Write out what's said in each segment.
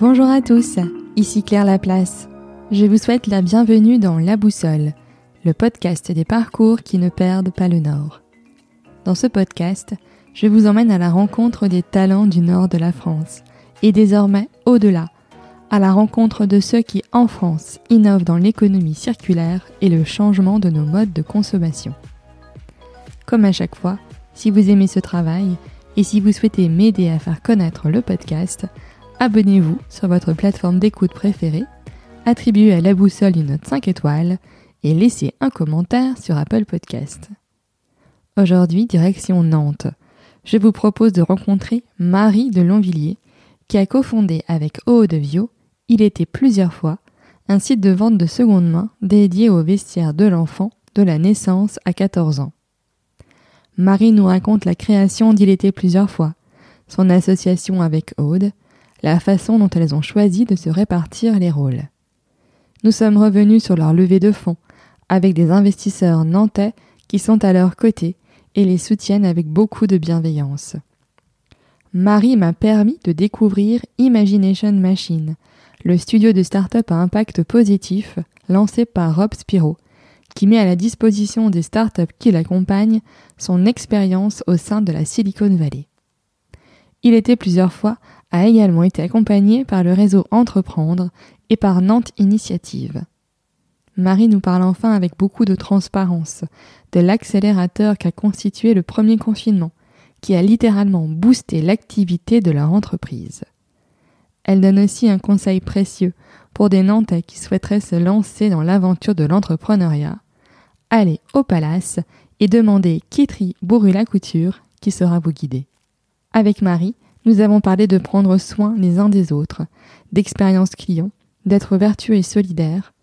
Bonjour à tous, ici Claire Laplace. Je vous souhaite la bienvenue dans La Boussole, le podcast des parcours qui ne perdent pas le nord. Dans ce podcast, je vous emmène à la rencontre des talents du nord de la France et désormais au-delà, à la rencontre de ceux qui, en France, innovent dans l'économie circulaire et le changement de nos modes de consommation. Comme à chaque fois, si vous aimez ce travail et si vous souhaitez m'aider à faire connaître le podcast, abonnez-vous sur votre plateforme d'écoute préférée, attribuez à la boussole une note 5 étoiles et laissez un commentaire sur Apple Podcast. Aujourd'hui, direction Nantes. Je vous propose de rencontrer Marie de Longvilliers, qui a cofondé avec Aude Vio, il était plusieurs fois, un site de vente de seconde main dédié au vestiaire de l'enfant de la naissance à 14 ans. Marie nous raconte la création d'Il était plusieurs fois, son association avec Aude, la façon dont elles ont choisi de se répartir les rôles. Nous sommes revenus sur leur levée de fonds, avec des investisseurs nantais qui sont à leur côté et les soutiennent avec beaucoup de bienveillance. Marie m'a permis de découvrir Imagination Machine, le studio de start-up à impact positif lancé par Rob Spiro, qui met à la disposition des start-up qui l'accompagnent son expérience au sein de la Silicon Valley. Il était plusieurs fois a également été accompagné par le réseau Entreprendre et par Nantes Initiative. Marie nous parle enfin avec beaucoup de transparence de l'accélérateur qu'a constitué le premier confinement, qui a littéralement boosté l'activité de leur entreprise. Elle donne aussi un conseil précieux pour des Nantais qui souhaiteraient se lancer dans l'aventure de l'entrepreneuriat. Allez au palace et demandez Kitri Bourru-la Couture qui sera vous guider. Avec Marie, nous avons parlé de prendre soin les uns des autres, d'expérience client, d'être vertueux et solidaire,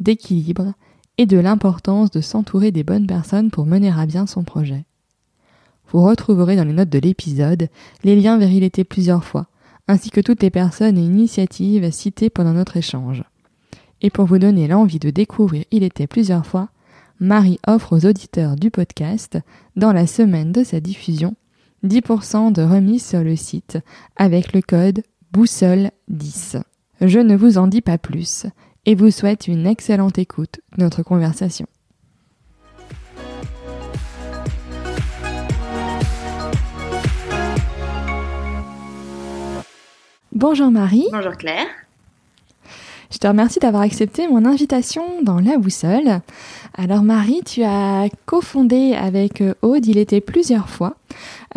d'équilibre et de l'importance de s'entourer des bonnes personnes pour mener à bien son projet. Vous retrouverez dans les notes de l'épisode les liens vers Il était plusieurs fois, ainsi que toutes les personnes et initiatives citées pendant notre échange. Et pour vous donner l'envie de découvrir Il était plusieurs fois, Marie offre aux auditeurs du podcast, dans la semaine de sa diffusion, 10% de remise sur le site avec le code boussole 10. Je ne vous en dis pas plus et vous souhaite une excellente écoute de notre conversation. Bonjour Marie. Bonjour Claire. Je te remercie d'avoir accepté mon invitation dans La Boussole. Alors Marie, tu as cofondé avec Aude, il était plusieurs fois,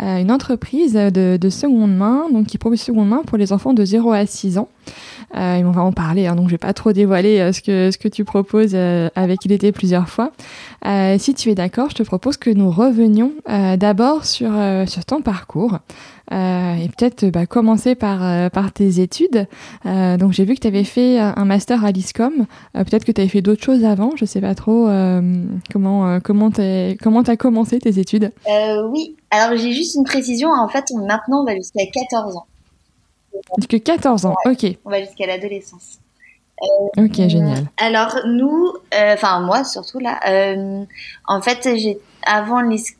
euh, une entreprise de, de, seconde main, donc qui propose seconde main pour les enfants de 0 à 6 ans. Euh, on va en parler, hein, donc je vais pas trop dévoiler euh, ce que ce que tu proposes euh, avec Il était plusieurs fois. Euh, si tu es d'accord, je te propose que nous revenions d'abord sur sur ton parcours et peut-être bah, commencer par par tes études. donc j'ai vu que tu avais fait un master à l'ISCOM. peut-être que tu avais fait d'autres choses avant. Je sais pas trop comment comment t'es comment t'as commencé tes études. oui. Alors j'ai juste une précision. En fait, maintenant on va jusqu'à 14 ans. Jusqu'à 14 ans, ok. On va jusqu'à l'adolescence. Euh, ok, génial. Alors nous, euh, enfin moi surtout là, euh, en fait, j'ai avant l'ISCOM,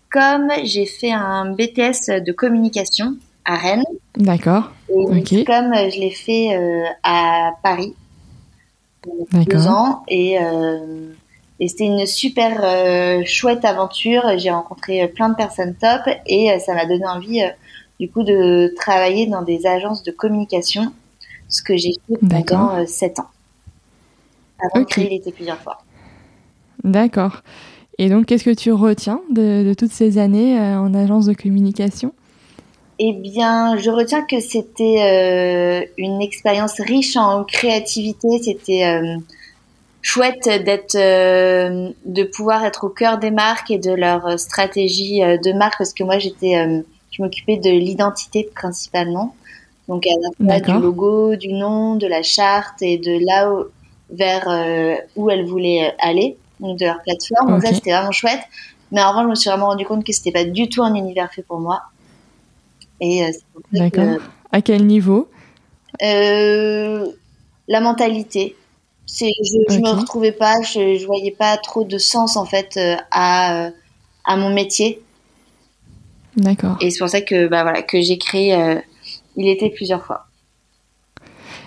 j'ai fait un BTS de communication à Rennes. D'accord. Et l'ISCOM, je l'ai fait à Paris. Deux ans et, et c'était une super chouette aventure. J'ai rencontré plein de personnes top et ça m'a donné envie du coup de travailler dans des agences de communication, ce que j'ai fait pendant 7 euh, ans. Avant de créer l'été plusieurs fois. D'accord. Et donc, qu'est-ce que tu retiens de, toutes ces années euh, en agence de communication? Eh bien, je retiens que c'était euh, une expérience riche en créativité. C'était chouette d'être, de pouvoir être au cœur des marques et de leur stratégie de marque, parce que moi, j'étais je m'occupais de l'identité principalement. Donc à la du logo, du nom, de la charte et de là où, vers euh, où elle voulait aller, de leur plateforme. Donc ça c'était vraiment chouette. Mais en revanche, je me suis vraiment rendu compte que c'était pas du tout un univers fait pour moi. Et euh, D'accord. À quel niveau? Euh, La mentalité. C'est, je, ne me retrouvais pas, je, je voyais pas trop de sens en fait à à mon métier. D'accord. Et c'est pour ça que, bah, voilà, que j'ai créé euh, Il était plusieurs fois.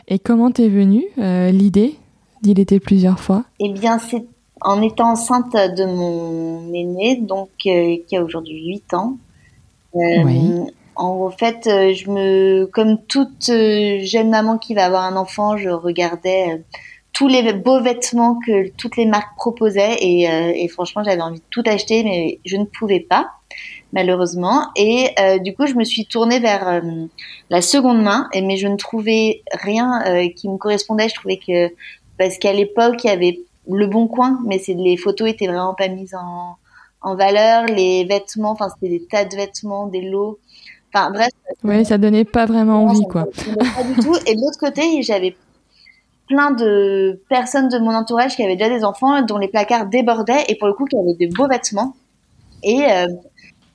Et comment t'es venue l'idée d'y était plusieurs fois? Eh bien, c'est en étant enceinte de mon aîné, donc qui a aujourd'hui 8 ans. oui. En fait, je me, comme toute jeune maman qui va avoir un enfant, je regardais tous les beaux vêtements que toutes les marques proposaient et, euh, et franchement j'avais envie de tout acheter mais je ne pouvais pas malheureusement et euh, du coup je me suis tournée vers euh, la seconde main mais je ne trouvais rien qui me correspondait je trouvais que parce qu'à l'époque il y avait le bon coin mais c'est les photos étaient vraiment pas mises en, en valeur. Les vêtements enfin c'était des tas de vêtements des lots. Enfin bref. Oui ça donnait pas vraiment envie quoi. Pas du tout. Et de l'autre côté j'avais plein de personnes de mon entourage qui avaient déjà des enfants dont les placards débordaient et pour le coup qui avaient de beaux vêtements. Et euh,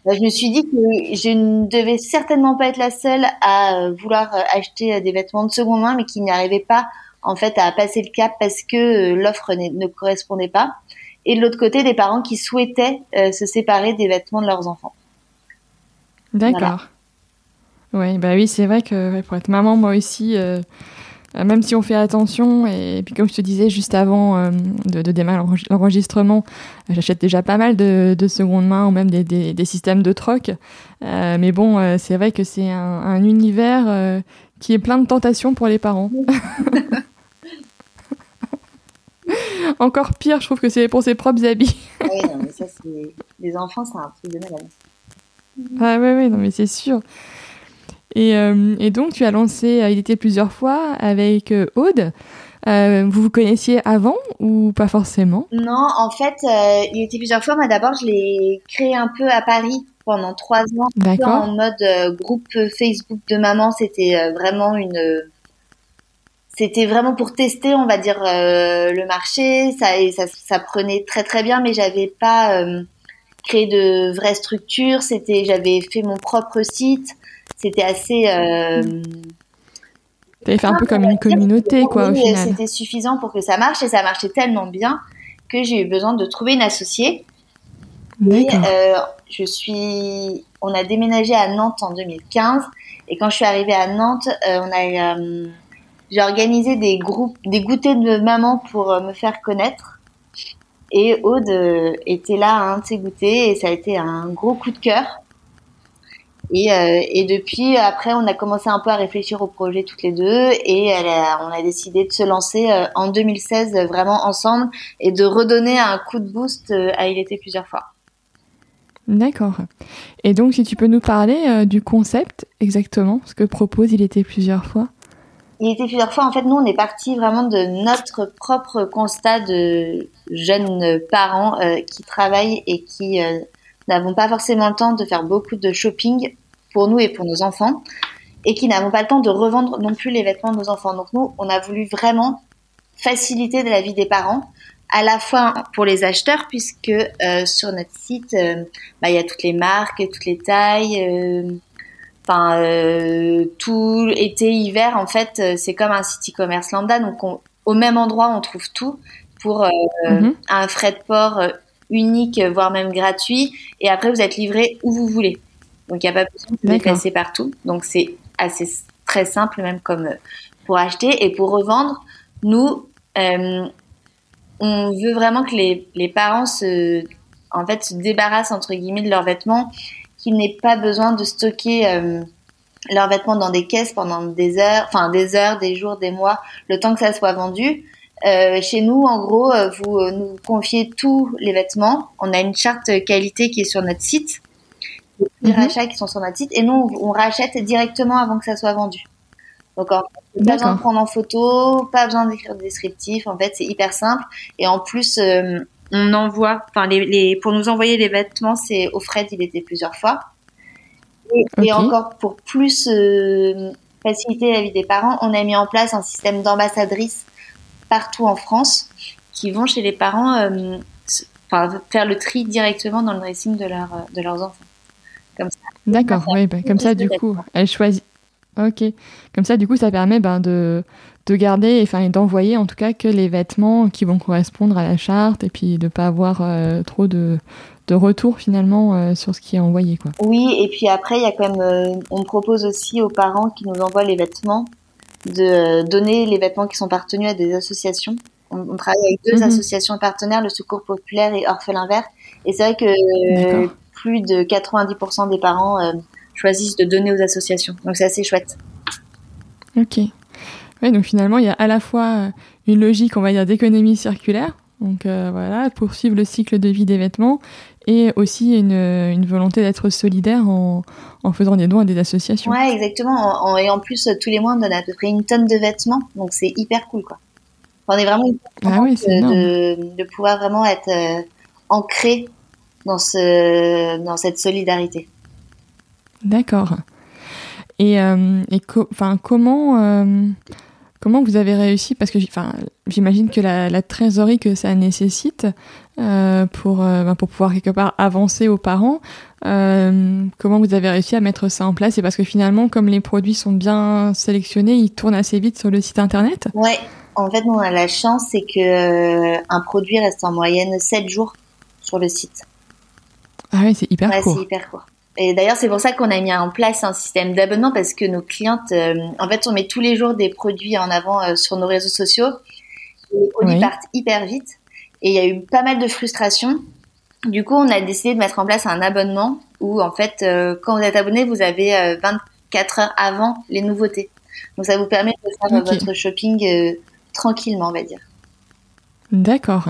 bah, je me suis dit que je ne devais certainement pas être la seule à euh, vouloir euh, acheter des vêtements de seconde main, mais qui n'y arrivait pas en fait à passer le cap parce que l'offre ne correspondait pas. Et de l'autre côté, des parents qui souhaitaient se séparer des vêtements de leurs enfants. D'accord. Ouais, bah oui, c'est vrai que pour être maman, moi aussi, euh, même si on fait attention, et, puis comme je te disais juste avant euh, de, de, démarrer l'enregistrement, euh, j'achète déjà pas mal de, de seconde main ou même des, des, des systèmes de troc. Euh, mais bon, c'est vrai que c'est un, un, univers qui est plein de tentations pour les parents. Encore pire, je trouve que c'est pour ses propres habits. ah oui, non, mais ça, c'est... Les enfants, c'est un truc de malade. Ah oui, oui, non, mais c'est sûr. Et, euh, et, donc, tu as lancé euh, Il était plusieurs fois avec euh, Aude. vous vous connaissiez avant ou pas forcément? Non, en fait, il était plusieurs fois. Moi, d'abord, je l'ai créé un peu à Paris pendant trois ans. D'accord. En mode groupe Facebook de maman, c'était vraiment une. C'était vraiment pour tester, on va dire, le marché. Ça, ça, ça, prenait très très bien, mais j'avais pas créé de vraies structures. C'était, j'avais fait mon propre site c'était assez. Euh... T'avais fait un peu comme une communauté, quoi, au final. C'était suffisant pour que ça marche et ça marchait tellement bien que j'ai eu besoin de trouver une associée. Et euh, je suis, on a déménagé à Nantes en 2015 et quand je suis arrivée à Nantes, euh, on a, euh, j'ai organisé des groupes, des goûters de maman pour euh, me faire connaître. Et Aude euh, était là à un de ces goûters et ça a été un gros coup de cœur. Et, euh, et, depuis, après, on a commencé un peu à réfléchir au projet toutes les deux et on a décidé de se lancer en 2016 euh, vraiment ensemble et de redonner un coup de boost à Il était plusieurs fois. D'accord. Et donc, si tu peux nous parler du concept exactement, ce que propose Il était plusieurs fois? Il était plusieurs fois, en fait, nous, on est parti vraiment de notre propre constat de jeunes parents qui travaillent et qui n'avons pas forcément le temps de faire beaucoup de shopping pour nous et pour nos enfants et qui n'avons pas le temps de revendre non plus les vêtements de nos enfants. Donc nous, on a voulu vraiment faciliter la vie des parents, à la fois pour les acheteurs, puisque euh, sur notre site, euh, bah, il y a toutes les marques, toutes les tailles, euh, enfin tout été, hiver, en fait, c'est comme un site e-commerce lambda, donc au même endroit, on trouve tout pour mm-hmm. un frais de port unique, voire même gratuit, et après vous êtes livré où vous voulez. Donc il n'y a pas besoin de se déplacer partout. Donc c'est assez très simple même comme euh, pour acheter et pour revendre. Nous, euh, on veut vraiment que les, les, parents se, en fait, se débarrassent entre guillemets de leurs vêtements, qu'ils n'aient pas besoin de stocker euh, leurs vêtements dans des caisses pendant des heures, enfin des heures, des jours, des mois, le temps que ça soit vendu. Euh, chez nous, en gros, vous nous confiez tous les vêtements. On a une charte qualité qui est sur notre site des mhm. rachats qui sont sur notre site et nous on, rachète directement avant que ça soit vendu. Donc en fait, pas besoin de prendre en photo, pas besoin d'écrire de descriptif. En fait, c'est hyper simple et en plus euh, on envoie, enfin les, les, pour nous envoyer les vêtements, c'est au frais il était plusieurs fois. Et, encore pour plus euh, faciliter la vie des parents, on a mis en place un système d'ambassadrices partout en France qui vont chez les parents euh, faire le tri directement dans le dressing de, leur, de leurs enfants. D'accord, oui, bah, comme ça, du coup, elle choisit. Ok. Comme ça, du coup, ça permet ben, de, de garder, enfin, d'envoyer en tout cas que les vêtements qui vont correspondre à la charte et puis de ne pas avoir euh, trop de, de retour finalement euh, sur ce qui est envoyé. Quoi. Oui, et puis après, il y a quand même, euh, on propose aussi aux parents qui nous envoient les vêtements de donner les vêtements qui sont partenus à des associations. On, travaille avec deux mhm. associations partenaires, le Secours Populaire et Orphelin Vert. Et c'est vrai que plus de 90% des parents choisissent de donner aux associations. Donc c'est assez chouette. Ok. Ouais, donc finalement, il y a à la fois une logique, on va dire, d'économie circulaire, donc euh, voilà, poursuivre le cycle de vie des vêtements, et aussi une, une volonté d'être solidaire en, en, faisant des dons à des associations. Ouais, exactement. et en plus, tous les mois, on donne à peu près une tonne de vêtements, donc c'est hyper cool, quoi. On est vraiment ah oui, de, de, pouvoir vraiment être euh, ancré dans, ce, dans cette solidarité. D'accord. Et, euh, et comment Comment vous avez réussi? Parce que j'imagine que la, trésorerie que ça nécessite euh, pour, euh, ben, pour pouvoir quelque part avancer aux parents, euh, comment vous avez réussi à mettre ça en place? Et parce que finalement, comme les produits sont bien sélectionnés, ils tournent assez vite sur le site internet? Ouais, en fait, on a la chance, c'est que un produit reste en moyenne 7 jours sur le site. Ah oui, c'est hyper ouais, court. c'est hyper court. Et d'ailleurs, c'est pour ça qu'on a mis en place un système d'abonnement parce que nos clientes, euh, en fait, on met tous les jours des produits en avant euh, sur nos réseaux sociaux. Les produits partent hyper vite et il y a eu pas mal de frustration. Du coup, on a décidé de mettre en place un abonnement où, en fait, euh, quand vous êtes abonné, vous avez 24 heures avant les nouveautés. Donc, ça vous permet de faire votre shopping tranquillement, on va dire. D'accord.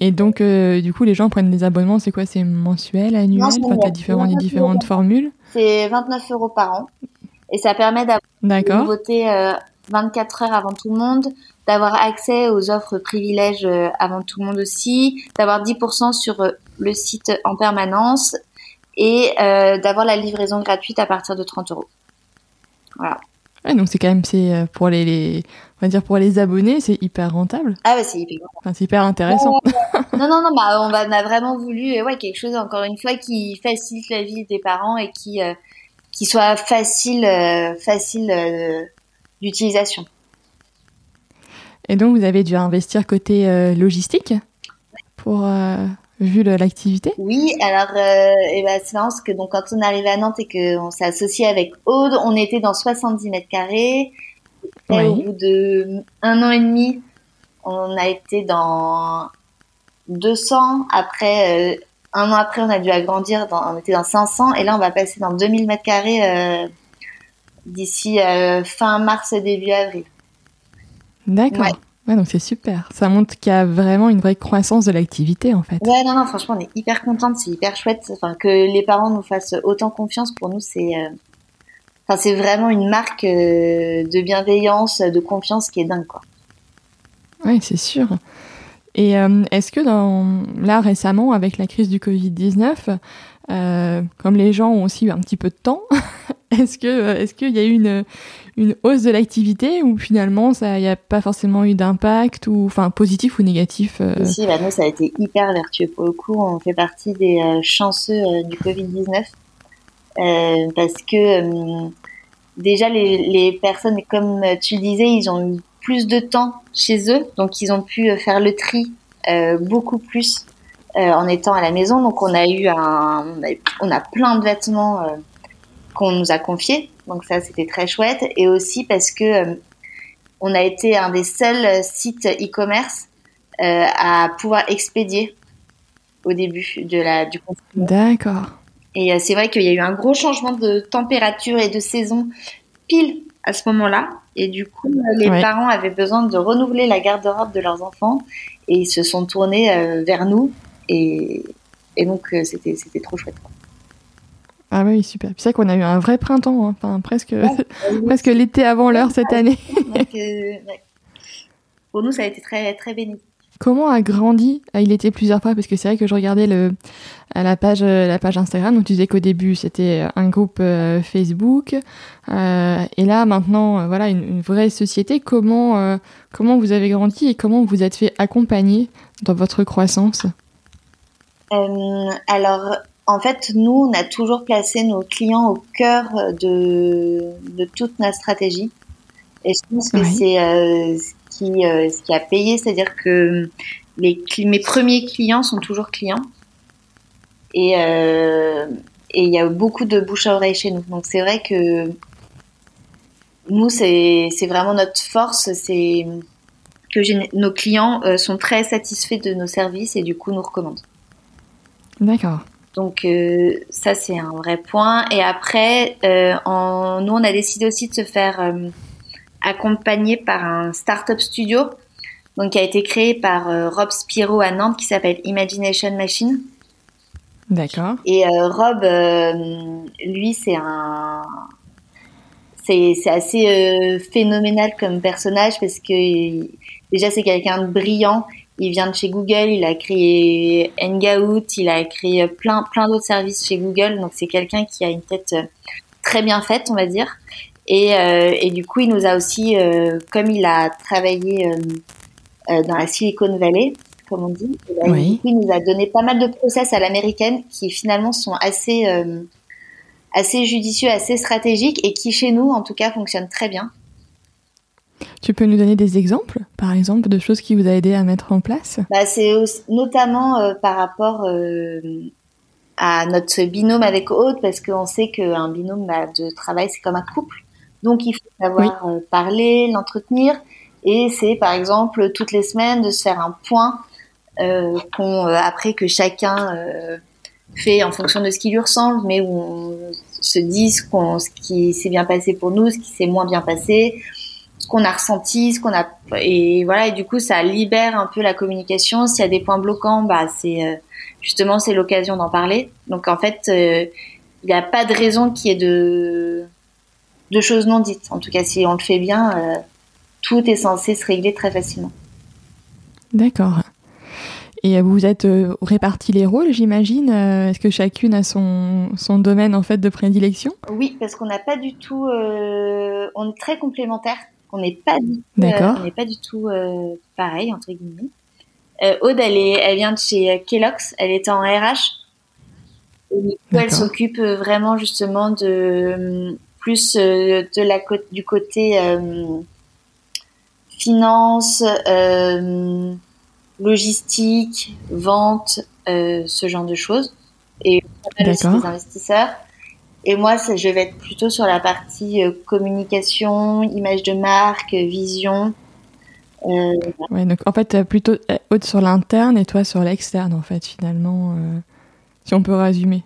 Et donc, euh, du coup, les gens prennent des abonnements, c'est quoi? C'est mensuel, annuel? Enfin, tu as différents, différentes formules? C'est 29 euros par an. Et ça permet d'avoir voter euh, 24 heures avant tout le monde, d'avoir accès aux offres privilèges euh, avant tout le monde aussi, d'avoir 10% sur euh, le site en permanence et d'avoir la livraison gratuite à partir de 30 euros. Voilà. Ouais, donc c'est quand même c'est pour les, les, on va dire pour les abonnés, c'est hyper rentable. Ah ouais, c'est hyper. Enfin, c'est hyper intéressant. non non non, bah on, a vraiment voulu ouais quelque chose encore une fois qui facilite la vie des parents et qui euh, qui soit facile euh, facile euh, d'utilisation. Et donc vous avez dû investir côté logistique pour vu l'activité Oui, alors euh, ben, c'est marrant parce que donc, quand on est arrivé à Nantes et qu'on s'est associé avec Aude, on était dans 70 mètres carrés. Et au bout de un an et demi, on a été dans 200. Après, euh, un an après, on a dû agrandir, on était dans 500. Et là, on va passer dans 2000 mètres carrés euh, d'ici fin mars, début avril. D'accord. Ouais, donc c'est super. Ça montre qu'il y a vraiment une vraie croissance de l'activité, en fait. Ouais, non, non, franchement, on est hyper contente, c'est hyper chouette. Enfin, que les parents nous fassent autant confiance, pour nous, c'est, euh, enfin, c'est vraiment une marque euh, de bienveillance, de confiance qui est dingue, quoi. Oui, c'est sûr. Et euh, est-ce que dans, là, récemment, avec la crise du Covid-19, comme les gens ont aussi eu un petit peu de temps, est-ce que, est-ce qu'il y a eu une, une hausse de l'activité ou finalement il n'y a pas forcément eu d'impact ou enfin positif ou négatif euh... Si, bah nous ça a été hyper vertueux pour le coup. On fait partie des euh, chanceux euh, du Covid 19 euh, parce que déjà les, les, personnes comme tu le disais ils ont eu plus de temps chez eux donc ils ont pu faire le tri beaucoup plus en étant à la maison. Donc on a eu un on a plein de vêtements qu'on nous a confiés donc ça, c'était très chouette. Et aussi parce que euh, on a été un des seuls sites e-commerce euh, à pouvoir expédier au début de la, du confinement. D'accord. Et euh, c'est vrai qu'il y a eu un gros changement de température et de saison pile à ce moment-là. Et du coup, les parents avaient besoin de renouveler la garde-robe de leurs enfants et ils se sont tournés vers nous. Et, et donc, c'était, c'était trop chouette. Ah oui, super. C'est vrai qu'on a eu un vrai printemps, hein. enfin presque, presque l'été avant l'heure cette année. Euh, Pour nous, ça a été très, très béni. Comment a grandi? Ah, Il était plusieurs fois parce que c'est vrai que je regardais le, la page, la page Instagram. Donc tu disais qu'au début c'était un groupe euh, Facebook euh, et là maintenant voilà une, vraie société. Comment comment vous avez grandi et comment vous êtes fait accompagner dans votre croissance? Alors en fait, nous, on a toujours placé nos clients au cœur de, de toute notre stratégie. Et je pense que c'est euh, ce, qui, euh, ce qui a payé, c'est-à-dire que les, mes premiers clients sont toujours clients. Et euh, et il y a beaucoup de bouche à oreille chez nous. Donc c'est vrai que nous, c'est vraiment notre force, c'est que nos clients euh, sont très satisfaits de nos services et du coup nous recommandent. D'accord. Donc euh, ça c'est un vrai point. Et après, euh, en, nous on a décidé aussi de se faire accompagner par un startup studio, donc qui a été créé par Rob Spiro à Nantes, qui s'appelle Imagination Machine. D'accord. Et Rob, lui, c'est un c'est assez phénoménal comme personnage parce que Déjà, c'est quelqu'un de brillant. Il vient de chez Google, il a créé Hangout, il a créé plein, plein d'autres services chez Google. Donc, c'est quelqu'un qui a une tête euh, très bien faite, on va dire. Et, euh, et du coup, il nous a aussi, euh, comme il a travaillé dans la Silicon Valley, comme on dit, il nous a donné pas mal de process à l'américaine qui finalement sont assez, assez judicieux, assez stratégiques et qui chez nous, en tout cas, fonctionnent très bien. Tu peux nous donner des exemples, par exemple, de choses qui vous a aidé à mettre en place? Bah, C'est notamment euh, par rapport euh, à notre binôme avec Aude, parce qu'on sait qu'un binôme bah, de travail, c'est comme un couple. Donc, il faut savoir euh, parler, l'entretenir. Et c'est, par exemple, toutes les semaines de se faire un point qu'on, après que chacun fait en fonction de ce qui lui ressemble, mais où on se dit ce, ce qui s'est bien passé pour nous, ce qui s'est moins bien passé, ce qu'on a ressenti, ce qu'on a et voilà et du coup ça libère un peu la communication. S'il y a des points bloquants, bah c'est euh, justement c'est l'occasion d'en parler. Donc en fait, euh, il n'y a pas de raison qu'il y ait de de choses non dites. En tout cas, si on le fait bien, euh, tout est censé se régler très facilement. D'accord. Et vous êtes répartis les rôles, j'imagine. Est-ce que chacune a son, son domaine en fait de prédilection? Oui, parce qu'on n'a pas du tout. on est très complémentaires. On n'est pas du tout, euh, on n'est pas du tout euh, pareil entre guillemets. Euh, Aude, elle, est, elle vient de chez Kellogg's, elle était en RH. Et elle s'occupe vraiment justement de plus de la du côté finance, logistique, vente, ce genre de choses. Et aussi des investisseurs. Et moi, je vais être plutôt sur la partie euh, communication, image de marque, vision. Euh, ouais, donc en fait, plutôt haute sur l'interne et toi sur l'externe, en fait, finalement, euh, si on peut résumer.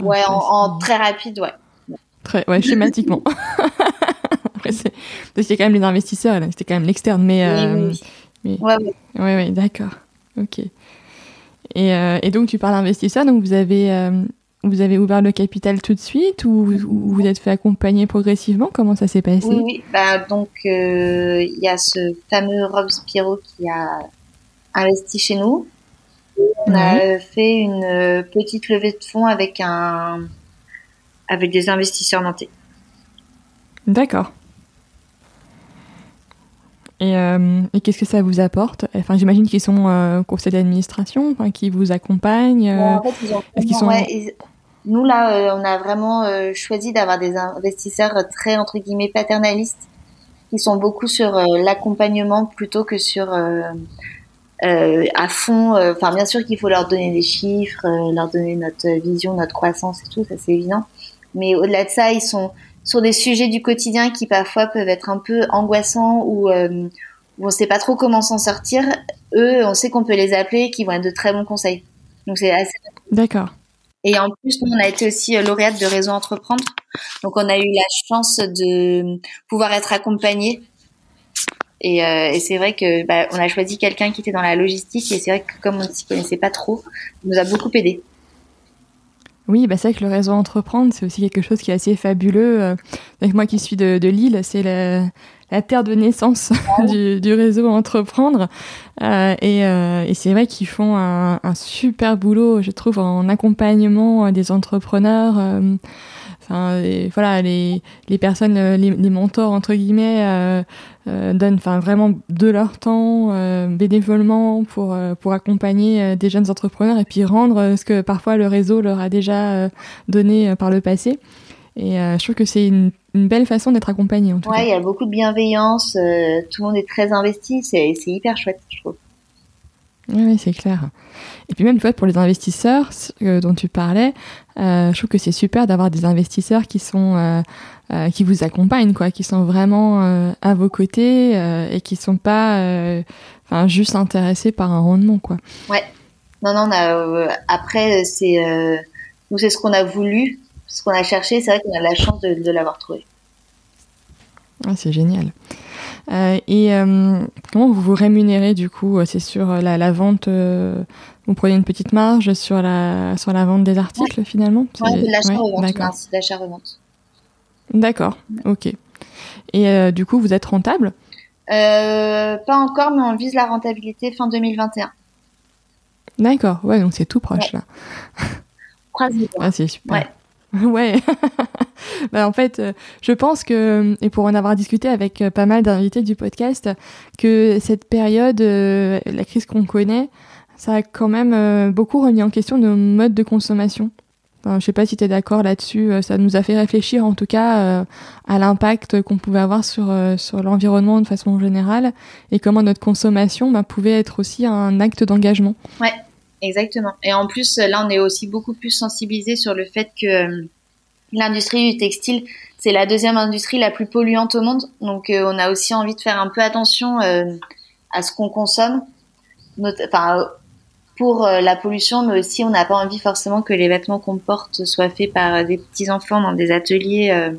Ouais, en, très rapide, ouais. Très, ouais, schématiquement. Après, c'est, parce qu'il y a quand même les investisseurs, c'était quand même l'externe, mais. oui, oui. Ouais, ouais. ouais, ouais d'accord. Ok. Et, et, donc, tu parles d'investisseurs, donc vous avez vous avez ouvert le capital tout de suite ou vous vous êtes fait accompagner progressivement? Comment ça s'est passé? Oui, Bah, donc euh, il y a ce fameux Rob Spiro qui a investi chez nous. On a fait une euh, petite levée de fonds avec un avec des investisseurs nantais. D'accord. Et, euh, et qu'est-ce que ça vous apporte? Enfin, j'imagine qu'ils sont euh, conseil d'administration, enfin, qui vous accompagnent. en fait, ils sont... Nous, là, euh, on a vraiment euh, choisi d'avoir des investisseurs très, entre guillemets, paternalistes, qui sont beaucoup sur euh, l'accompagnement plutôt que sur à fond. Enfin, bien sûr qu'il faut leur donner des chiffres, leur donner notre vision, notre croissance et tout, ça c'est évident. Mais au-delà de ça, ils sont sur des sujets du quotidien qui parfois peuvent être un peu angoissants ou où on ne sait pas trop comment s'en sortir. Eux, on sait qu'on peut les appeler, qui vont être de très bons conseils. Donc c'est assez. D'accord. Et en plus, nous, on a été aussi euh, lauréate de Réseau Entreprendre. Donc, on a eu la chance de pouvoir être accompagnés. Et, euh, et c'est vrai que bah, on a choisi quelqu'un qui était dans la logistique. Et c'est vrai que comme on ne s'y connaissait pas trop, il nous a beaucoup aidé. Oui, bah c'est vrai que le réseau Entreprendre, c'est aussi quelque chose qui est assez fabuleux. Euh, avec moi qui suis de, de Lille, c'est le, la terre de naissance du, du, réseau Entreprendre. Euh, et, euh, et c'est vrai qu'ils font un, un, super boulot, je trouve, en accompagnement des entrepreneurs. Euh, enfin, voilà, les, les personnes, les, les, mentors entre guillemets, euh, euh, donnent, enfin, vraiment de leur temps bénévolement pour pour accompagner des jeunes entrepreneurs et puis rendre ce que parfois le réseau leur a déjà donné par le passé. Et je trouve que c'est une une belle façon d'être accompagné en tout ouais, il y a beaucoup de bienveillance, euh, tout le monde est très investi, c'est hyper chouette, je trouve. Oui, c'est clair. Et puis même, tu vois, pour les investisseurs euh, dont tu parlais, euh, je trouve que c'est super d'avoir des investisseurs qui sont euh, qui vous accompagnent, quoi, qui sont vraiment à vos côtés et qui sont pas, enfin, juste intéressés par un rendement, quoi. Ouais. Non, non. On a, après, c'est nous, c'est ce qu'on a voulu, ce qu'on a cherché. C'est vrai qu'on a la chance de, de l'avoir trouvé. Ah, c'est génial. Euh, et euh, comment vous vous rémunérez du coup euh, C'est sur la, la vente, vous prenez une petite marge sur la, sur la vente des articles finalement? Oui, l'achat-revente. D'accord, ok. Et du coup, vous êtes rentable? Pas encore, mais on vise la rentabilité fin 2021. D'accord, ouais, donc c'est tout proche là. Ah, c'est super. Ouais. Bah, en fait, euh, je pense que, et pour en avoir discuté avec euh, pas mal d'invités du podcast, que cette période, euh, la crise qu'on connaît, ça a quand même beaucoup remis en question nos modes de consommation. Enfin, je sais pas si tu es d'accord là-dessus. Ça nous a fait réfléchir, en tout cas, à l'impact qu'on pouvait avoir sur sur l'environnement de façon générale et comment notre consommation bah, pouvait être aussi un acte d'engagement. Ouais, Exactement. Et en plus, là, on est aussi beaucoup plus sensibilisé sur le fait que euh, l'industrie du textile, c'est la deuxième industrie la plus polluante au monde. Donc, euh, on a aussi envie de faire un peu attention euh, à ce qu'on consomme, enfin, pour la pollution, mais aussi on n'a pas envie forcément que les vêtements qu'on porte soient faits par des petits enfants dans des ateliers,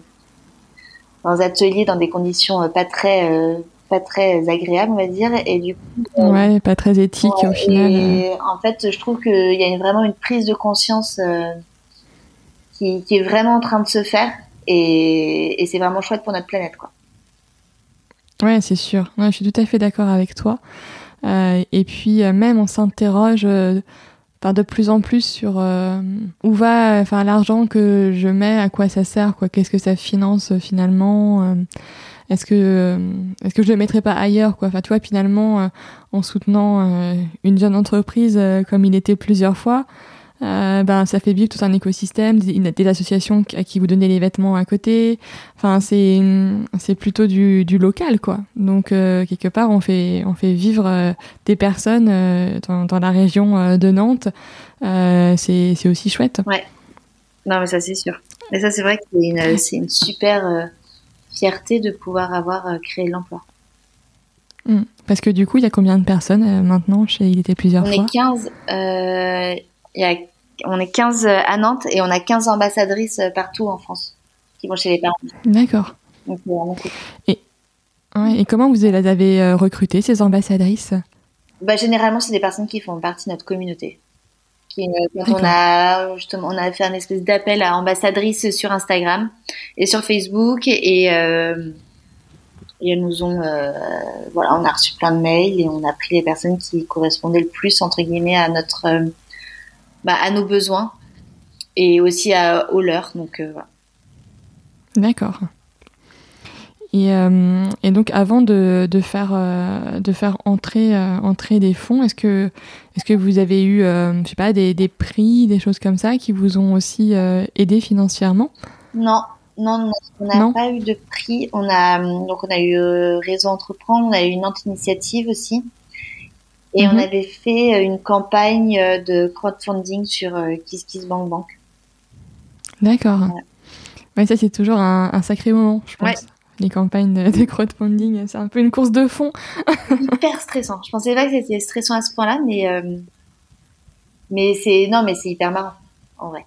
dans des ateliers dans des conditions pas très pas très agréable, on va dire. Et du coup, euh, ouais, pas très éthique au final. Et en fait, je trouve qu'il y a vraiment une prise de conscience euh, qui, est vraiment en train de se faire, et, c'est vraiment chouette pour notre planète, quoi. Ouais, c'est sûr. Ouais, je suis tout à fait d'accord avec toi. Euh, et puis même, on s'interroge. Enfin, de plus en plus sur où va enfin l'argent que je mets, à quoi ça sert, quoi, qu'est-ce que ça finance finalement est-ce que euh, est-ce que je le mettrais pas ailleurs quoi? Enfin tu vois finalement euh, en soutenant euh, une jeune entreprise comme il était plusieurs fois ben ça fait vivre tout un écosystème des, des, associations à qui vous donnez les vêtements à côté. Enfin c'est c'est plutôt du, du local quoi. Donc quelque part on fait on fait vivre des personnes dans, la région de Nantes. C'est c'est aussi chouette. Ouais. Non mais ça c'est sûr. Mais ça c'est vrai que c'est une super fierté de pouvoir avoir euh, créé l'emploi. Hmm. Parce que du coup, il y a combien de personnes euh, maintenant chez Il était plusieurs on fois est 15, euh, y a, On est 15 à Nantes et on a 15 ambassadrices partout en France qui vont chez les parents. D'accord. Et, et comment vous les avez recrutées, ces ambassadrices? Bah, Généralement, c'est des personnes qui font partie de notre communauté. Qui, on a justement on a fait un espèce d'appel à ambassadrices sur Instagram et sur Facebook et euh, et elles nous ont euh, voilà on a reçu plein de mails et on a pris les personnes qui correspondaient le plus entre guillemets à notre euh, bah, à nos besoins et aussi à aux leurs donc voilà. D'accord. Et, euh, et, donc, avant de, de faire, euh, de faire entrer, euh, entrer des fonds, est-ce que, vous avez eu, je sais pas, des, des, prix, des choses comme ça qui vous ont aussi aidé financièrement? Non, non, on n'a pas eu de prix. On a, donc, on a eu Réseau Entreprendre, on a eu une anti-initiative aussi. Et on mhm. avait fait une campagne de crowdfunding sur KissKissBankBank. D'accord. Ouais. ça c'est toujours un, un, sacré moment, je pense les campagnes de, crowdfunding, c'est un peu une course de fond. Hyper stressant. Je pensais pas que c'était stressant à ce point-là, mais euh, mais c'est non, mais c'est hyper marrant en vrai.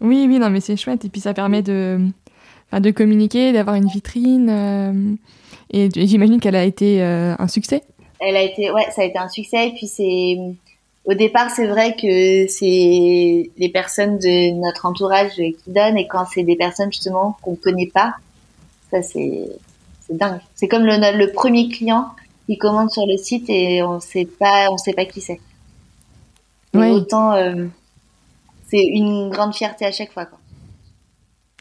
Oui, oui, non, mais c'est chouette et puis ça permet de de communiquer, d'avoir une vitrine euh, et j'imagine qu'elle a été euh, un succès. Elle a été, ouais, ça a été un succès et puis c'est au départ, c'est vrai que c'est les personnes de notre entourage qui donnent et quand c'est des personnes justement qu'on connaît pas, ça, c'est dingue. C'est comme le, le premier client qui commande sur le site et on sait pas, on sait pas qui c'est. Autant, euh, c'est une grande fierté à chaque fois. Quoi.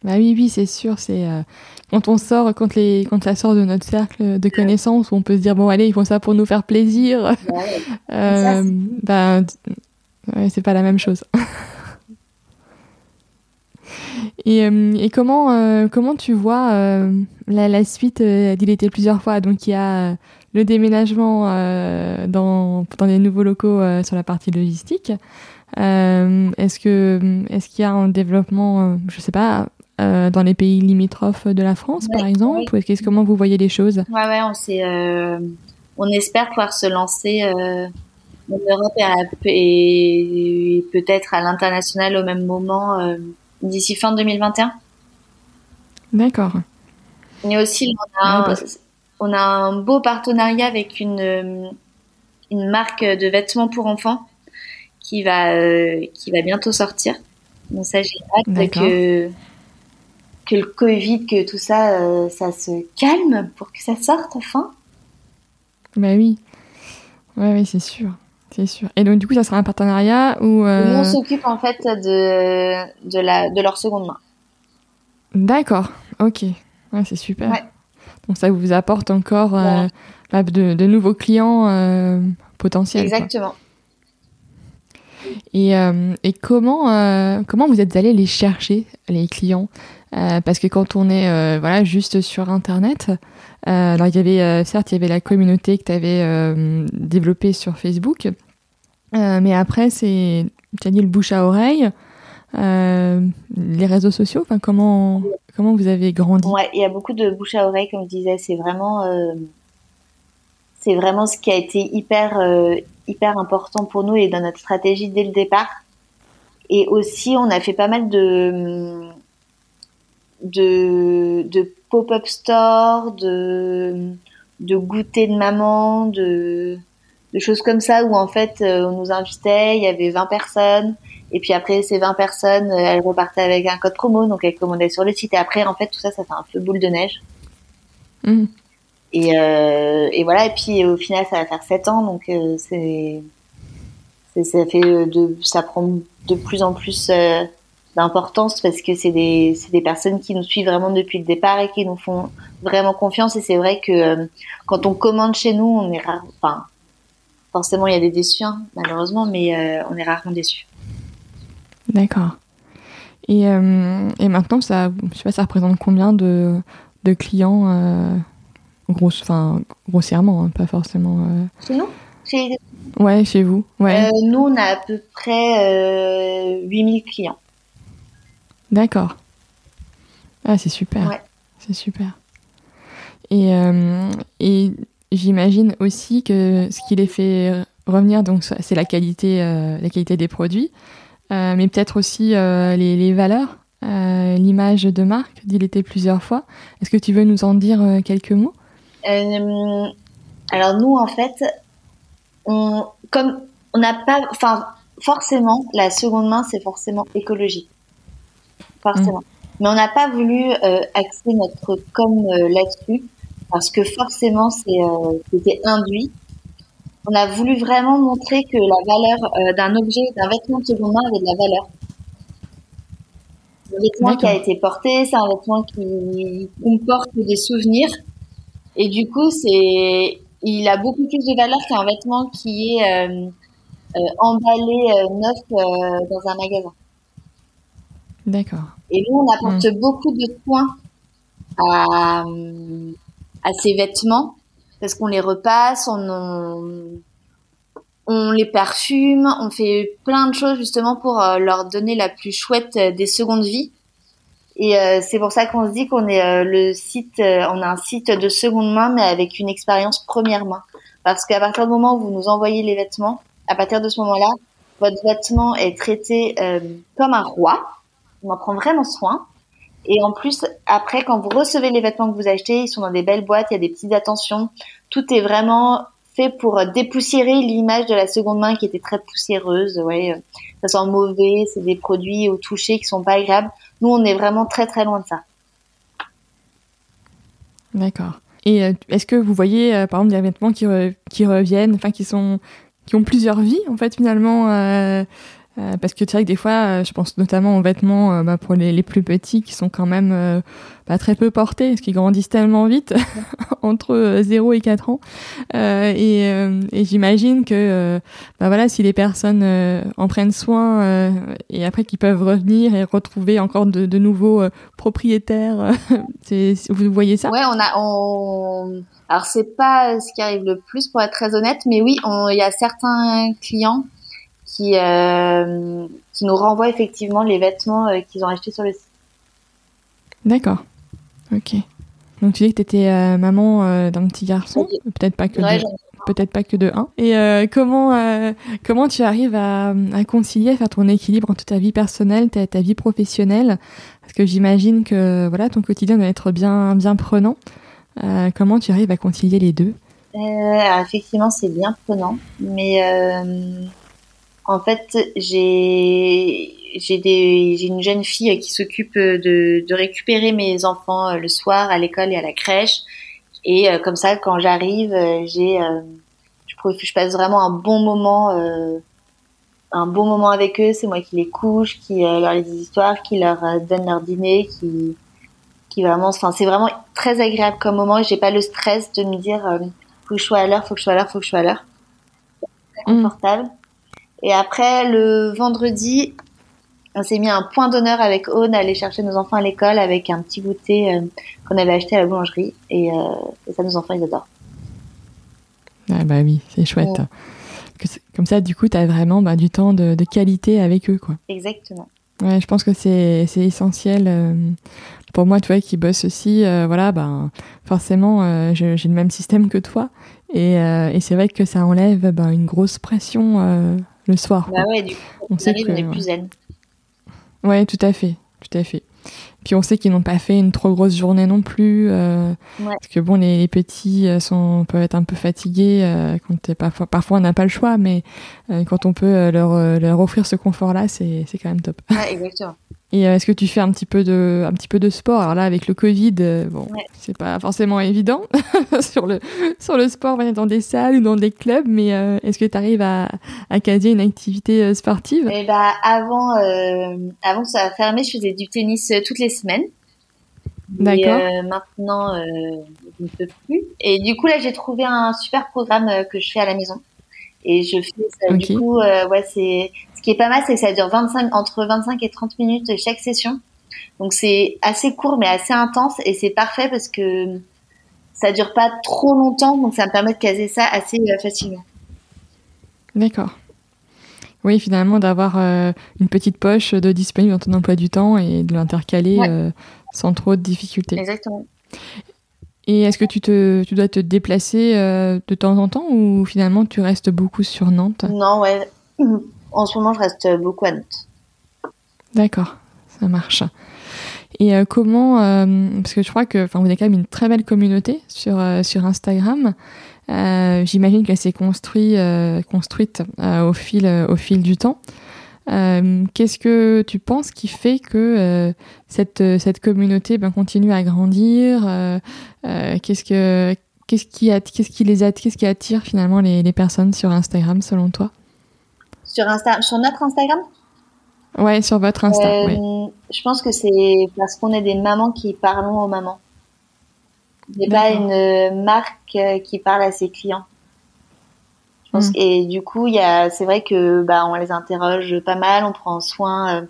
Bah oui, oui, c'est sûr. C'est euh, quand on sort, quand les, quand ça sort de notre cercle de connaissances, on peut se dire bon allez, ils font ça pour nous faire plaisir. euh, bah, ouais, c'est pas la même chose. Et, et comment, comment tu vois la, la, suite d'Il était plusieurs fois? Donc il y a le déménagement dans, dans les nouveaux locaux sur la partie logistique. est-ce que est-ce qu'il y a un développement, je sais pas, euh, dans les pays limitrophes de la France, par exemple? Ou est-ce comment vous voyez les choses? Ouais, ouais, on euh, on espère pouvoir se lancer euh, en Europe et, peut-être à l'international au même moment euh, d'ici fin 2021. D'accord. Mais aussi, on a, un, on a un beau partenariat avec une, une marque de vêtements pour enfants qui va, qui va bientôt sortir. Donc ça, j'ai hâte que que le Covid, que tout ça, euh, ça se calme pour que ça sorte enfin. Bah oui, ouais, oui, c'est sûr. C'est sûr. Et donc, du coup, ça sera un partenariat où. Euh... on s'occupe en fait de, de, la, de leur seconde main. D'accord, ok. Ouais, c'est super. Donc, ça vous apporte encore euh, de, de, nouveaux clients euh, potentiels. Exactement. Et, et comment, comment vous êtes allé les chercher, les clients? Parce que quand on est voilà juste sur internet alors il y avait certes il y avait la communauté que tu avais développée sur Facebook mais après c'est tu as dit le bouche à oreille. Les réseaux sociaux enfin comment comment vous avez grandi? Ouais il y a beaucoup de bouche à oreille comme je disais. C'est vraiment c'est vraiment ce qui a été hyper hyper important pour nous et dans notre stratégie dès le départ. Et aussi on a fait pas mal de de, de pop-up store, de, de goûter de maman, de, de choses comme ça où en fait euh, on nous invitait, il y avait 20 personnes et puis après ces 20 personnes, euh, elles repartaient avec un code promo donc elles commandaient sur le site et après en fait tout ça ça fait un peu boule de neige. Mmh. Et, euh, et voilà et puis au final ça va faire 7 ans donc euh, c'est ça fait de ça prend de plus en plus d'importance parce que c'est des, des personnes qui nous suivent vraiment depuis le départ et qui nous font vraiment confiance. Et c'est vrai que euh, quand on commande chez nous, on est rare, enfin, forcément il y a des déçus, hein, malheureusement, mais euh, on est rarement déçus. D'accord. Et, euh, et, maintenant, ça, je sais pas, ça représente combien de, de clients, grosse, enfin, grossièrement, hein, pas forcément. Chez nous? Chez... Ouais, chez vous. Ouais. nous, on a à peu près 8000 clients. D'accord. Ah, c'est super. C'est super. Et, euh, et j'imagine aussi que ce qui les fait revenir, donc, c'est la qualité, euh, la qualité des produits, euh, mais peut-être aussi les, les, valeurs, l'image de marque, dit était plusieurs fois. Est-ce que tu veux nous en dire quelques mots? Alors nous, en fait, on, comme on n'a pas, enfin, forcément, la seconde main, c'est forcément écologique forcément. Mm. Mais on n'a pas voulu euh, axer notre com euh, là-dessus parce que forcément euh, c'était induit. On a voulu vraiment montrer que la valeur d'un objet, d'un vêtement de seconde main avait de la valeur. Le vêtement qui a été porté, c'est un vêtement qui comporte des souvenirs. Et du coup, c'est, il a beaucoup plus de valeur qu'un vêtement qui est emballé neuf dans un magasin. D'accord. Et nous, on apporte mm. beaucoup de soins à, à ces vêtements parce qu'on les repasse, on, on, les parfume, on fait plein de choses justement pour euh, leur donner la plus chouette euh, des secondes vies. Et euh, c'est pour ça qu'on se dit qu'on est le site, on a un site de seconde main, mais avec une expérience première main. Parce qu'à partir du moment où vous nous envoyez les vêtements, à partir de ce moment-là, votre vêtement est traité comme un roi on en prend vraiment soin. Et en plus, après, quand vous recevez les vêtements que vous achetez, ils sont dans des belles boîtes, il y a des petites attentions. Tout est vraiment fait pour dépoussiérer l'image de la seconde main qui était très poussiéreuse. Ouais, ça sent mauvais, c'est des produits au toucher qui sont pas agréables. Nous, on est vraiment très très loin de ça. D'accord. Et euh, est-ce que vous voyez, euh, par exemple, des vêtements qui, qui reviennent, enfin qui sont, qui ont plusieurs vies en fait finalement Euh, parce que c'est vrai que des fois, euh, je pense notamment aux vêtements euh, bah, pour les, plus petits qui sont quand même bah, très peu portés, parce qu'ils grandissent tellement vite, entre 0 et 4 ans. et, et j'imagine que bah, voilà, si les personnes en prennent soin et après qu'ils peuvent revenir et retrouver encore de, de nouveaux propriétaires, vous voyez ça? Ouais, on a... On... Alors c'est pas ce qui arrive le plus pour être très honnête, mais oui, il y a certains clients qui, euh, qui nous renvoient effectivement les vêtements euh, qu'ils ont achetés sur le site. D'accord. Ok. Donc tu dis que tu étais euh, maman d'un petit garçon, peut-être pas que de, peut-être pas que de un. Et comment comment tu arrives à, à, concilier, à faire ton équilibre entre ta vie personnelle, ta, ta vie professionnelle? Parce que j'imagine que voilà ton quotidien doit être bien bien prenant. comment tu arrives à concilier les deux? Effectivement, c'est bien prenant, mais en fait, j'ai j'ai une jeune fille qui s'occupe de, de récupérer mes enfants euh, le soir à l'école et à la crèche. Et euh, comme ça, quand j'arrive, euh, j'ai je, je, passe vraiment un bon moment un bon moment avec eux. C'est moi qui les couche, qui leur lis des histoires, qui leur donne leur dîner, qui qui vraiment, enfin c'est vraiment très agréable comme moment. J'ai pas le stress de me dire faut que je sois à l'heure, faut que je sois à l'heure, faut que je sois à l'heure. Très mmh. Et après, le vendredi, on s'est mis un point d'honneur avec Aune à aller chercher nos enfants à l'école avec un petit goûter euh, qu'on avait acheté à la boulangerie. Et, euh, ça, nos enfants, ils adorent. Ah bah oui, c'est chouette. comme ça, du coup, tu as vraiment bah, du temps de, qualité avec eux. quoi. Exactement. Ouais, je pense que c'est essentiel. Euh, pour moi, tu vois, qui bosse aussi, voilà, ben, forcément, j'ai le même système que toi. Et, et c'est vrai que ça enlève ben, une grosse pression le soir. Bah ouais, du coup, on sait que, on est plus zen. Ouais, tout à fait, tout à fait. Puis on sait qu'ils n'ont pas fait une trop grosse journée non plus. Euh, Parce que bon, les, petits euh, sont, peuvent être un peu fatigués. Euh, quand parfois, parfois, on n'a pas le choix, mais euh, quand on peut leur, leur offrir ce confort-là, c'est quand même top. Ouais, exactement. Et est-ce que tu fais un petit peu de, un petit peu de sport? Alors là, avec le Covid, bon, c'est pas forcément évident sur le sur le sport, dans des salles ou dans des clubs, mais est-ce que tu arrives à, à caser une activité sportive? Eh bah, avant, avant que ça a fermé, je faisais du tennis toutes les semaines. D'accord. Euh, maintenant, euh, je ne peux plus. Et du coup, là, j'ai trouvé un super programme euh, que je fais à la maison. Et je fais ça. Du coup, ouais, c'est ce qui est pas mal, c'est que ça dure 25 entre 25 et 30 minutes chaque session. Donc c'est assez court mais assez intense et c'est parfait parce que ça dure pas trop longtemps, donc ça me permet de caser ça assez facilement. D'accord. Oui, finalement, d'avoir une petite poche de disponible dans ton emploi du temps et de l'intercaler sans trop de difficultés. Exactement. Et est-ce que tu, te, tu dois te déplacer euh, de temps en temps ou finalement tu restes beaucoup sur Nantes? Non, ouais. En ce moment, je reste beaucoup à Nantes. D'accord, ça marche. Et euh, comment, euh, parce que je crois que vous avez quand même une très belle communauté sur, sur Instagram. J'imagine qu'elle s'est construit, construite au, fil, au fil du temps. Euh, qu'est-ce que tu penses qui fait que euh, cette, euh, cette communauté ben, continue à grandir Qu'est-ce que qu'est-ce qui, qu'est-ce qui les attire, qui attire finalement les, les, personnes sur Instagram selon toi? Sur Insta, sur notre Instagram? Ouais, sur votre Insta. Je pense que c'est parce qu'on est des mamans qui parlons aux mamans. A pas une marque qui parle à ses clients. Mm. Et du coup, il y a, c'est vrai que bah on les interroge pas mal, on prend soin, euh,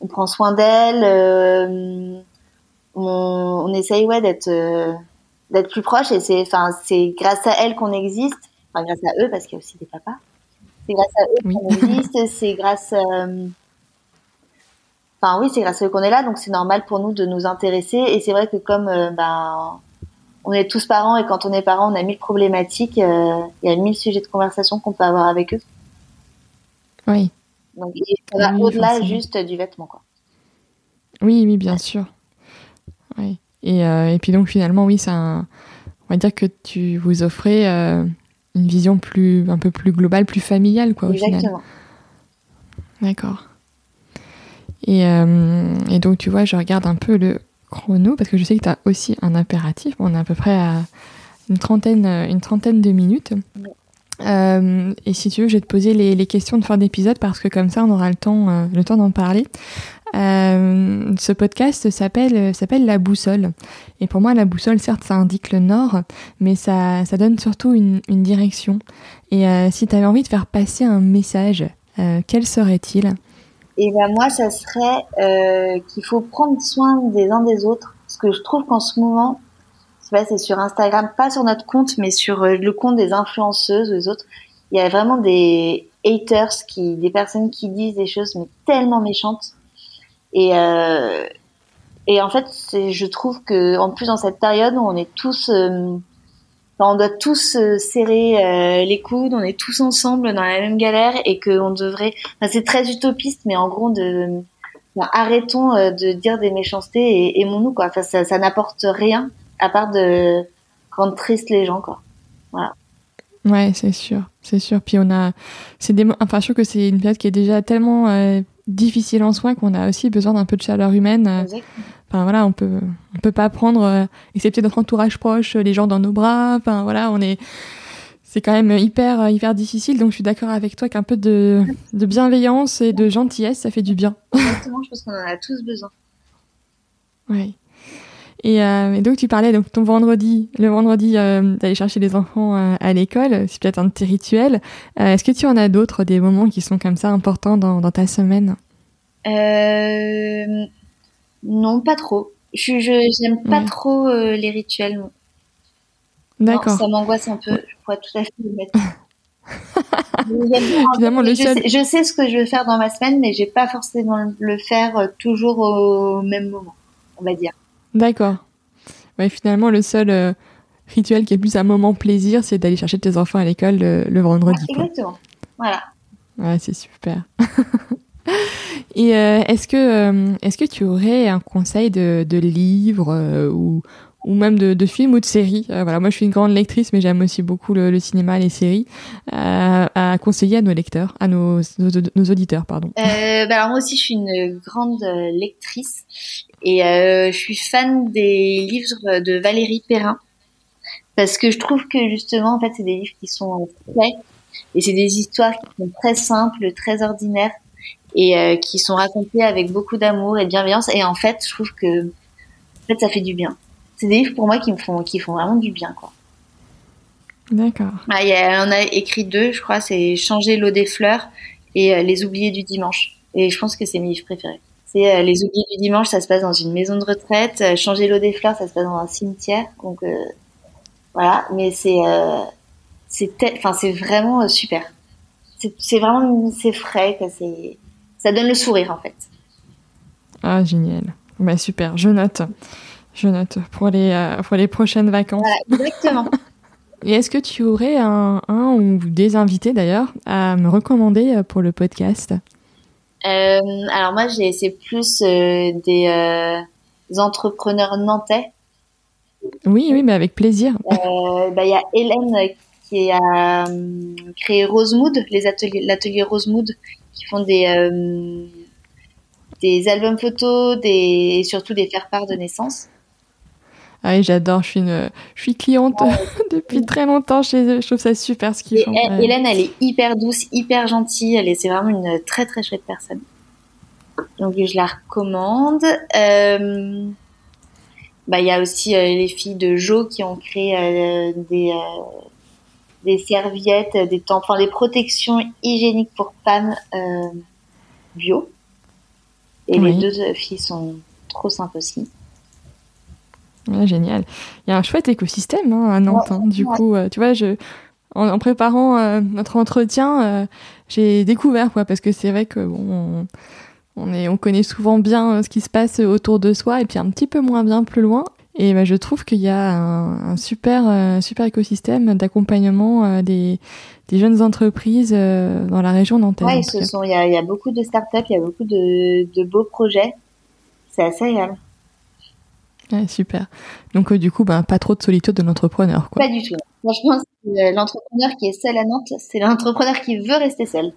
on prend soin d'elles, euh, on, on, essaye ouais d'être euh, d'être plus proche et c'est, enfin c'est grâce à elles qu'on existe, enfin grâce à eux parce qu'il y a aussi des papas. C'est grâce à eux qu'on existe, c'est grâce Enfin oui, c'est grâce à eux qu'on est là, donc c'est normal pour nous de nous intéresser. Et c'est vrai que comme ben on est tous parents et quand on est parent, on a mille problématiques. Euh, il y a mille sujets de conversation qu'on peut avoir avec eux. Oui. Donc, ça va au-delà juste du vêtement, quoi. Oui, oui, bien sûr. Oui. Et, euh, et, puis donc finalement, oui, c'est on va dire que tu vous offrez euh, une vision plus, un peu plus globale, plus familiale, quoi, au Exactement. D'accord. Et, et, donc, tu vois, je regarde un peu le chrono parce que je sais que tu as aussi un impératif. On est à peu près à une trentaine, une trentaine de minutes. et si tu veux, je vais te poser les, les questions de fin d'épisode parce que comme ça, on aura le temps, le temps d'en parler. Euh, ce podcast s'appelle s'appelle la boussole. Et pour moi, la boussole, certes, ça indique le nord, mais ça, ça donne surtout une, une direction. Et euh, si tu avais envie de faire passer un message, euh, quel serait-il? Et ben moi, ça serait euh, qu'il faut prendre soin des uns des autres, parce que je trouve qu'en ce moment, c'est sur Instagram, pas sur notre compte, mais sur euh, le compte des influenceuses, les autres, il y a vraiment des haters, qui, des personnes qui disent des choses mais tellement méchantes et, euh, et en fait, je trouve que en plus dans cette période on est tous, euh, on doit tous euh, serrer euh, les coudes, on est tous ensemble dans la même galère et qu'on devrait, enfin, c'est très utopiste, mais en gros de arrêtons de dire des méchancetés et aimons-nous quoi. Enfin, ça, n'apporte rien à part de rendre triste les gens quoi. Voilà. Ouais, c'est sûr, c'est sûr. Puis on a, c'est des, enfin, je trouve que c'est une période qui est déjà tellement difficile en soi qu'on a aussi besoin d'un peu de chaleur humaine. Enfin voilà, on peut on peut pas prendre euh, excepté notre entourage proche les gens dans nos bras. Enfin voilà, on est c'est quand même hyper hyper difficile donc je suis d'accord avec toi qu'un peu de, de bienveillance et de gentillesse ça fait du bien. Exactement, je pense qu'on en a tous besoin. Oui. Et, euh, et, donc tu parlais donc ton vendredi, le vendredi euh, d'aller chercher les enfants euh, à l'école, c'est peut-être un de tes rituels. Euh, est-ce que tu en as d'autres, des moments qui sont comme ça importants dans, dans ta semaine? Non, pas trop. Je j'aime pas trop les rituels. D'accord. Ça m'angoisse un peu. Je pourrais tout à fait le mettre. Finalement, le je, seul... sais, je sais ce que je veux faire dans ma semaine, mais j'ai pas forcément le faire toujours au même moment, on va dire. D'accord. Ouais, finalement, le seul euh, rituel qui est plus un moment plaisir, c'est d'aller chercher tes enfants à l'école le, vendredi. exactement. Voilà. Ouais, c'est super. Et euh, est-ce que euh, que tu aurais un conseil de, de livre ou ou même de, de films ou de séries. voilà, moi je suis une grande lectrice, mais j'aime aussi beaucoup le, le, cinéma, les séries, à conseiller à nos lecteurs, à nos, nos, nos auditeurs, pardon. Euh, bah alors moi aussi je suis une grande lectrice et euh, je suis fan des livres de Valérie Perrin parce que je trouve que justement, en fait, c'est des livres qui sont faits et c'est des histoires qui sont très simples, très ordinaires et euh, qui sont racontées avec beaucoup d'amour et de bienveillance. Et en fait, je trouve que en fait, ça fait du bien. C'est des livres pour moi qui me font, qui font vraiment du bien, quoi. D'accord. Ah, on a écrit deux, je crois, c'est Changer l'eau des fleurs et euh, Les oubliés du dimanche. Et je pense que c'est mes livres préférés. C'est euh, les oubliés du dimanche, ça se passe dans une maison de retraite. Euh, changer l'eau des fleurs, ça se passe dans un cimetière. Donc euh, voilà, mais c'est c'est enfin c'est vraiment super. C'est vraiment c'est frais, c'est ça donne le sourire en fait. Ah génial. Bah super, je note. Je note pour les pour les prochaines vacances. Voilà, exactement. Et est-ce que tu aurais un, un ou des invités d'ailleurs à me recommander pour le podcast? Alors moi, j'ai c'est plus euh, des euh, entrepreneurs nantais. Oui, oui, mais avec plaisir. Euh, bah, il y a Hélène qui a créé Rosemood, les ateliers, l'atelier Rosemood, qui font des des albums photos, des surtout des faire-part de naissance. Ah oui, j'adore. Je suis une, je suis cliente depuis très longtemps chez eux. Je trouve ça super ce qu'ils font. Hélène, elle est hyper douce, hyper gentille. Elle est, c'est vraiment une très très chouette personne. Donc je la recommande. Euh, bah il y a aussi euh, les filles de Jo qui ont créé euh, des des serviettes, des enfin des protections hygiéniques pour femmes bio. Et les deux filles sont trop sympas aussi génial. Il y a un chouette écosystème hein, à Nantes. Hein. Du coup, euh, tu vois, je, en, préparant euh, notre entretien, euh, j'ai découvert quoi, parce que c'est vrai que bon, on, est, on connaît souvent bien ce qui se passe autour de soi, et puis un petit peu moins bien plus loin. Et bah, je trouve qu'il y a un, super, super écosystème d'accompagnement des, des jeunes entreprises dans la région nantaise. Oui, il y a, y a, beaucoup de startups, il y a beaucoup de, de beaux projets. C'est assez agréable super. Donc euh, du coup, ben, pas trop de solitude de l'entrepreneur. Pas du tout. Franchement, euh, l'entrepreneur qui est seul à Nantes, c'est l'entrepreneur qui veut rester seul.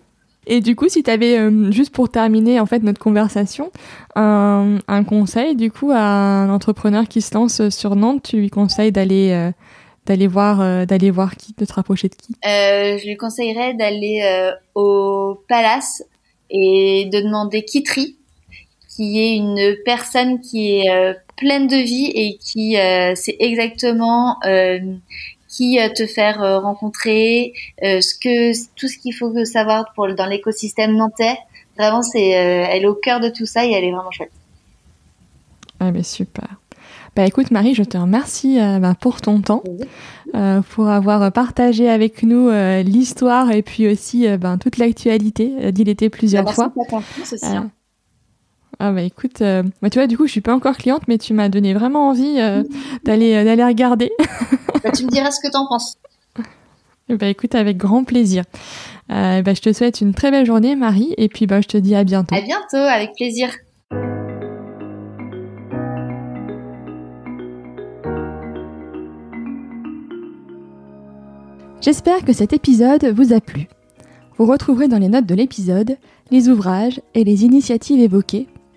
Et du coup, si tu avais, euh, juste pour terminer en fait notre conversation, un, un, conseil du coup à un entrepreneur qui se lance sur Nantes, tu lui conseilles d'aller d'aller voir, d'aller voir qui, de te rapprocher de qui? Je lui conseillerais d'aller au Palace et de demander Kitri, qui est une personne qui est pleine de vie et qui sait exactement qui te faire rencontrer ce que tout ce qu'il faut savoir pour dans l'écosystème nantais. Vraiment, c'est elle est au cœur de tout ça et elle est vraiment chouette. Ah ben super. Bah écoute Marie, je te remercie euh, bah, pour ton temps, euh, pour avoir partagé avec nous euh, l'histoire et puis aussi ben, toute l'actualité d'il était plusieurs bah, fois. Hein. Ah bah écoute, bah, tu vois du coup je suis pas encore cliente mais tu m'as donné vraiment envie d'aller d'aller regarder. bah, tu me diras ce que t'en penses. Bah écoute avec grand plaisir. bah, je te souhaite une très belle journée Marie et puis bah je te dis à bientôt. À bientôt avec plaisir. J'espère que cet épisode vous a plu. Vous retrouverez dans les notes de l'épisode les ouvrages et les initiatives évoquées